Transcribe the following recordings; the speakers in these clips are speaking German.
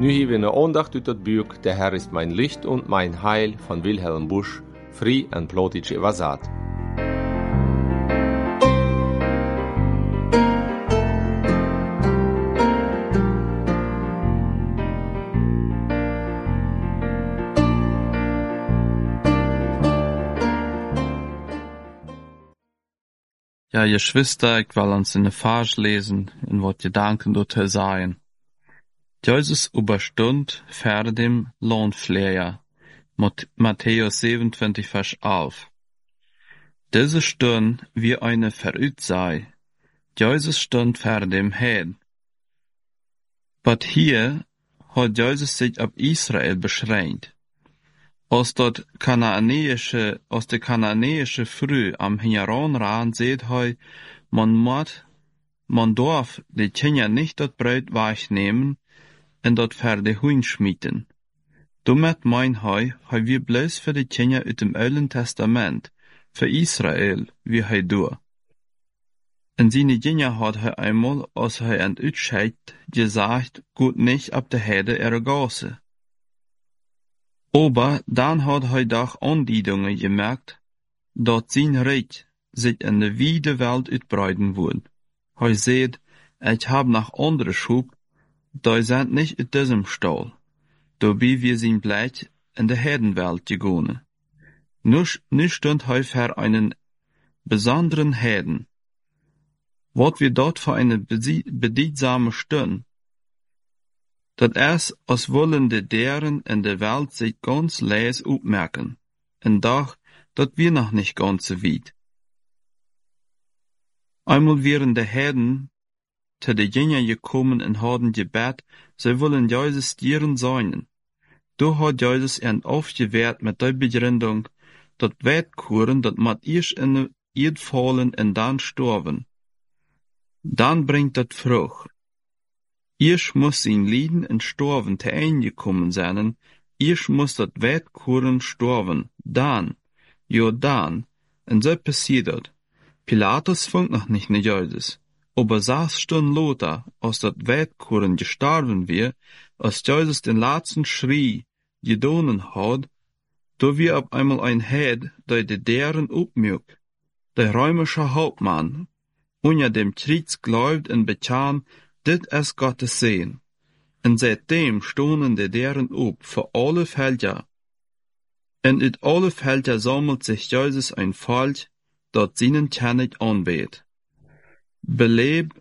Nu hieben wir Ohndacht ut der Herr ist mein Licht und mein Heil von Wilhelm Busch, Free and Plotic Evasat. Ja, Geschwister, ich will uns in der Vers lesen, in wat Gedanken dort sein. Jesus überstund ver dem Lohnfleher. Matthäus 27, Vers 11. Diese Stund wie eine verüt sei. Jesus stund ver dem Heden. But hier hat Jesus sich auf Israel beschränkt. Aus dort kanaanäische, aus der kanaanäische Früh am Heranran seht heu, man mot, man darf die Kinder nicht dort Brot wegnehmen en dort ferde huin schmieten. Dummet mein heu, heu wir bloß für die Kinder ut dem Alten Testament, für Israel, wie heu du. En seine Kinder hat heu einmal, als heu Utscheid, gesagt, gut nicht ab der Herde ihre Gase. Aber dann hat hij doch Andiedungen gemerkt, dat zijn Reich sich in de wiede Welt uitbreiden wird. Hij seht, ich hab nach andere Schub, die sind nicht in diesem Stall. Dabei wir sind bleich in der Herdenwelt gegangen. Nu, nu stund hij für einen besonderen Herden. Wat wir dort für eine bedeutsame Stund, dat es als wollen de deren in der Welt sich ganz leis opmerken, en doch, dat wir noch nicht ganz so weit. Einmal wären de Herden te de Jünger gekommen en hadden gebet, sie wollen Jesus dieren sein. Du hat Jesus en aufgewehrt mit der Begründung, dat Wettkuren, dat mat isch in Erd fallen en dann storven. Dann bringt dat Frucht. Isch muss in Lieden en Storven te eingekommen sein, isch muss dat Wettkuren storven, dann, jo dann, en so passiert dat. Pilatus fand noch nicht ne Jesus, aber sechs Stunden Lothar, aus dat Wettkuren gestorben wir, als Jesus den letzten Schrie gedonen hat, da wir auf einmal ein Head, der de deren upmjuk, der römische Hauptmann, unter dem Krieg glaubt und bekam, dit es Gottes sehen. En seitdem stonen de deren op für alle. En in alle Felder sammelt sich Jesus ein Volk, dat seinen Tennig anbetet. Beleb,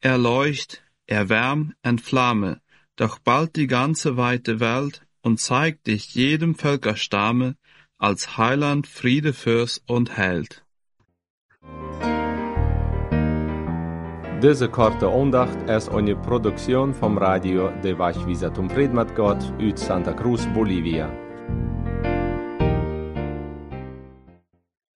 erleucht, erwärm, entflamme, doch bald die ganze weite Welt und zeigt dich jedem Völkerstamme als Heiland, Friedefürst und Held. Diese korte Andacht ist eine Produktion vom Radio de Vachvisatum Predmat Gott ut Santa Cruz, Bolivia.